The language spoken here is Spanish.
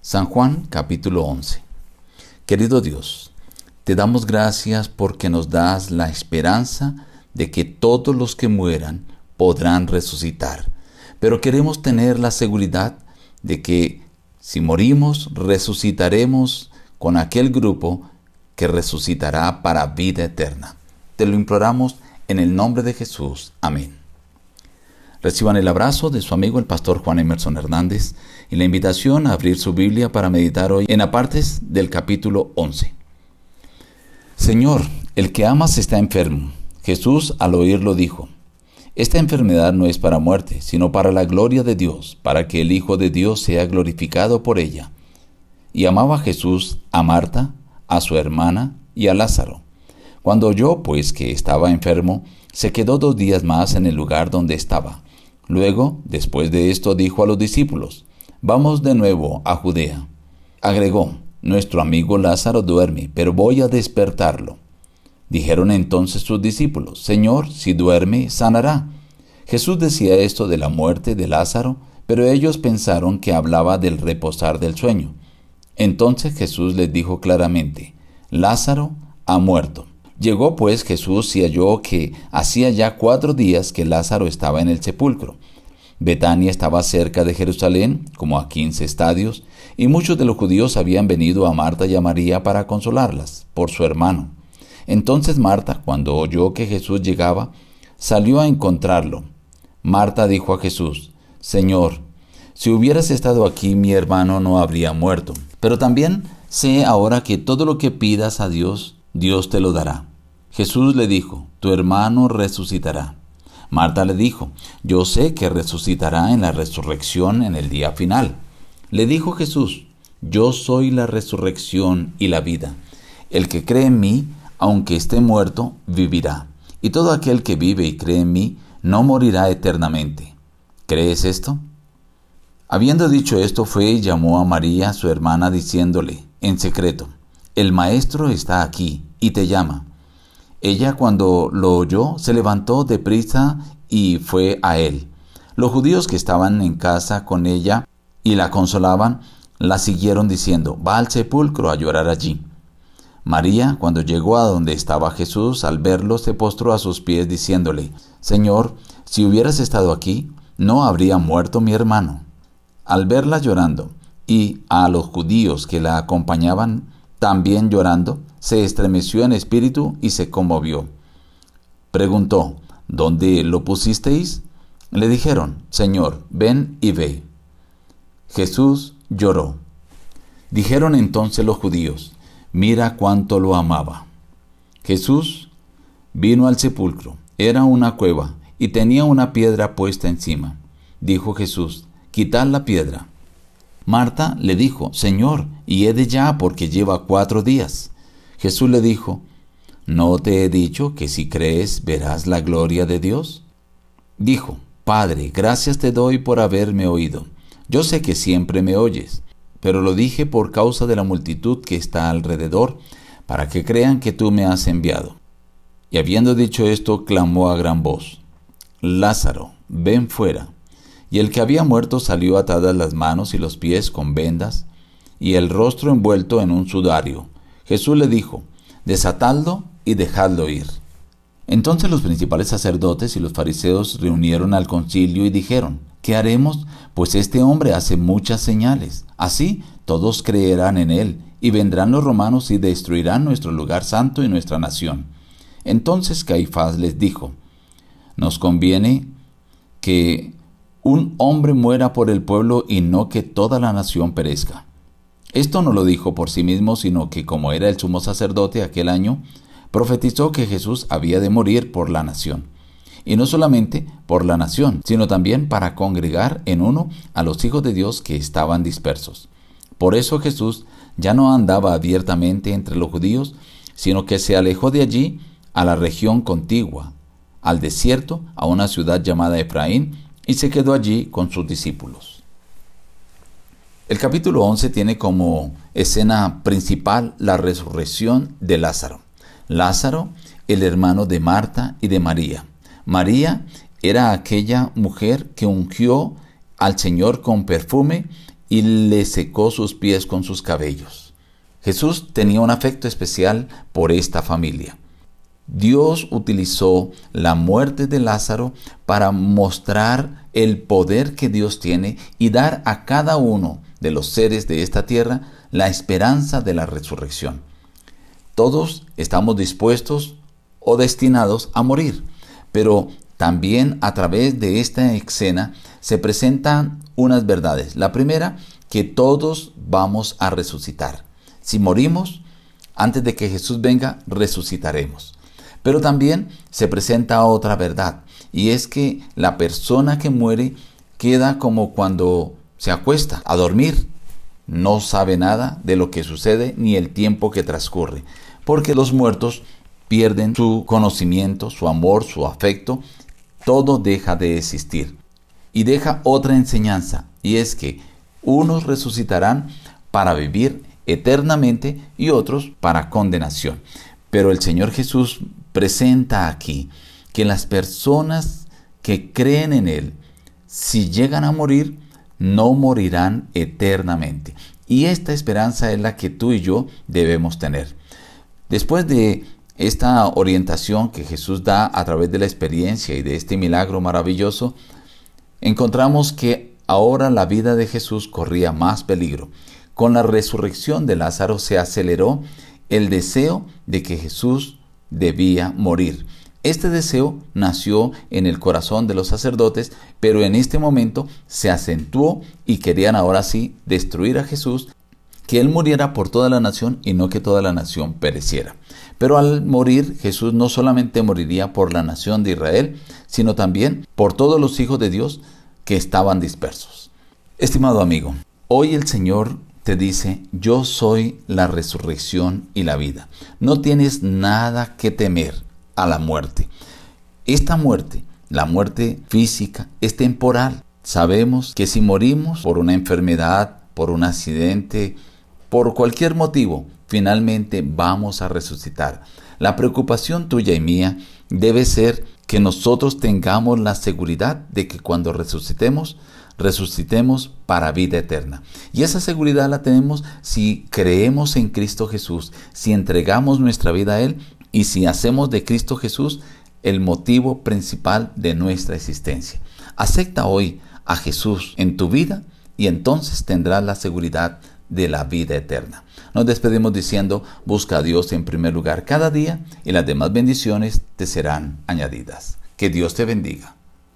San Juan capítulo 11. Querido Dios, te damos gracias porque nos das la esperanza de que todos los que mueran podrán resucitar. Pero queremos tener la seguridad de que si morimos, resucitaremos con aquel grupo que resucitará para vida eterna. Te lo imploramos en el nombre de Jesús. Amén. Reciban el abrazo de su amigo el pastor Juan Emerson Hernández y la invitación a abrir su Biblia para meditar hoy en apartes del capítulo 11. Señor, el que amas está enfermo. Jesús al oírlo dijo, Esta enfermedad no es para muerte, sino para la gloria de Dios, para que el Hijo de Dios sea glorificado por ella. Y amaba Jesús a Marta, a su hermana y a Lázaro. Cuando oyó, pues, que estaba enfermo, se quedó dos días más en el lugar donde estaba. Luego, después de esto, dijo a los discípulos, Vamos de nuevo a Judea. Agregó, Nuestro amigo Lázaro duerme, pero voy a despertarlo. Dijeron entonces sus discípulos, Señor, si duerme, sanará. Jesús decía esto de la muerte de Lázaro, pero ellos pensaron que hablaba del reposar del sueño. Entonces Jesús les dijo claramente, Lázaro ha muerto. Llegó pues Jesús y halló que hacía ya cuatro días que Lázaro estaba en el sepulcro. Betania estaba cerca de Jerusalén, como a quince estadios, y muchos de los judíos habían venido a Marta y a María para consolarlas por su hermano. Entonces Marta, cuando oyó que Jesús llegaba, salió a encontrarlo. Marta dijo a Jesús, Señor, si hubieras estado aquí mi hermano no habría muerto. Pero también sé ahora que todo lo que pidas a Dios, Dios te lo dará. Jesús le dijo, tu hermano resucitará. Marta le dijo, yo sé que resucitará en la resurrección en el día final. Le dijo Jesús, yo soy la resurrección y la vida. El que cree en mí, aunque esté muerto, vivirá. Y todo aquel que vive y cree en mí, no morirá eternamente. ¿Crees esto? Habiendo dicho esto, fue y llamó a María, su hermana, diciéndole, en secreto, El Maestro está aquí y te llama. Ella cuando lo oyó se levantó deprisa y fue a él. Los judíos que estaban en casa con ella y la consolaban, la siguieron diciendo, va al sepulcro a llorar allí. María, cuando llegó a donde estaba Jesús, al verlo, se postró a sus pies diciéndole, Señor, si hubieras estado aquí, no habría muerto mi hermano. Al verla llorando, y a los judíos que la acompañaban también llorando, se estremeció en espíritu y se conmovió. Preguntó, ¿Dónde lo pusisteis? Le dijeron, Señor, ven y ve. Jesús lloró. Dijeron entonces los judíos, mira cuánto lo amaba. Jesús vino al sepulcro, era una cueva, y tenía una piedra puesta encima. Dijo Jesús, quitad la piedra. Marta le dijo, Señor, y he de ya porque lleva cuatro días. Jesús le dijo, ¿no te he dicho que si crees verás la gloria de Dios? Dijo, Padre, gracias te doy por haberme oído. Yo sé que siempre me oyes, pero lo dije por causa de la multitud que está alrededor, para que crean que tú me has enviado. Y habiendo dicho esto, clamó a gran voz, Lázaro, ven fuera. Y el que había muerto salió atadas las manos y los pies con vendas, y el rostro envuelto en un sudario. Jesús le dijo, Desatadlo y dejadlo ir. Entonces los principales sacerdotes y los fariseos reunieron al concilio y dijeron, ¿qué haremos? Pues este hombre hace muchas señales. Así todos creerán en él, y vendrán los romanos y destruirán nuestro lugar santo y nuestra nación. Entonces Caifás les dijo, nos conviene que un hombre muera por el pueblo y no que toda la nación perezca. Esto no lo dijo por sí mismo, sino que como era el sumo sacerdote aquel año, profetizó que Jesús había de morir por la nación. Y no solamente por la nación, sino también para congregar en uno a los hijos de Dios que estaban dispersos. Por eso Jesús ya no andaba abiertamente entre los judíos, sino que se alejó de allí a la región contigua, al desierto, a una ciudad llamada Efraín, y se quedó allí con sus discípulos. El capítulo 11 tiene como escena principal la resurrección de Lázaro. Lázaro, el hermano de Marta y de María. María era aquella mujer que ungió al Señor con perfume y le secó sus pies con sus cabellos. Jesús tenía un afecto especial por esta familia. Dios utilizó la muerte de Lázaro para mostrar el poder que Dios tiene y dar a cada uno de los seres de esta tierra la esperanza de la resurrección. Todos estamos dispuestos o destinados a morir, pero también a través de esta escena se presentan unas verdades. La primera, que todos vamos a resucitar. Si morimos, antes de que Jesús venga, resucitaremos. Pero también se presenta otra verdad, y es que la persona que muere queda como cuando se acuesta a dormir. No sabe nada de lo que sucede ni el tiempo que transcurre, porque los muertos pierden su conocimiento, su amor, su afecto, todo deja de existir. Y deja otra enseñanza, y es que unos resucitarán para vivir eternamente y otros para condenación. Pero el Señor Jesús presenta aquí que las personas que creen en Él, si llegan a morir, no morirán eternamente. Y esta esperanza es la que tú y yo debemos tener. Después de esta orientación que Jesús da a través de la experiencia y de este milagro maravilloso, encontramos que ahora la vida de Jesús corría más peligro. Con la resurrección de Lázaro se aceleró el deseo de que Jesús debía morir. Este deseo nació en el corazón de los sacerdotes, pero en este momento se acentuó y querían ahora sí destruir a Jesús, que él muriera por toda la nación y no que toda la nación pereciera. Pero al morir, Jesús no solamente moriría por la nación de Israel, sino también por todos los hijos de Dios que estaban dispersos. Estimado amigo, hoy el Señor te dice, yo soy la resurrección y la vida. No tienes nada que temer a la muerte. Esta muerte, la muerte física, es temporal. Sabemos que si morimos por una enfermedad, por un accidente, por cualquier motivo, finalmente vamos a resucitar. La preocupación tuya y mía debe ser que nosotros tengamos la seguridad de que cuando resucitemos, resucitemos para vida eterna. Y esa seguridad la tenemos si creemos en Cristo Jesús, si entregamos nuestra vida a Él y si hacemos de Cristo Jesús el motivo principal de nuestra existencia. Acepta hoy a Jesús en tu vida y entonces tendrás la seguridad de la vida eterna. Nos despedimos diciendo, busca a Dios en primer lugar cada día y las demás bendiciones te serán añadidas. Que Dios te bendiga.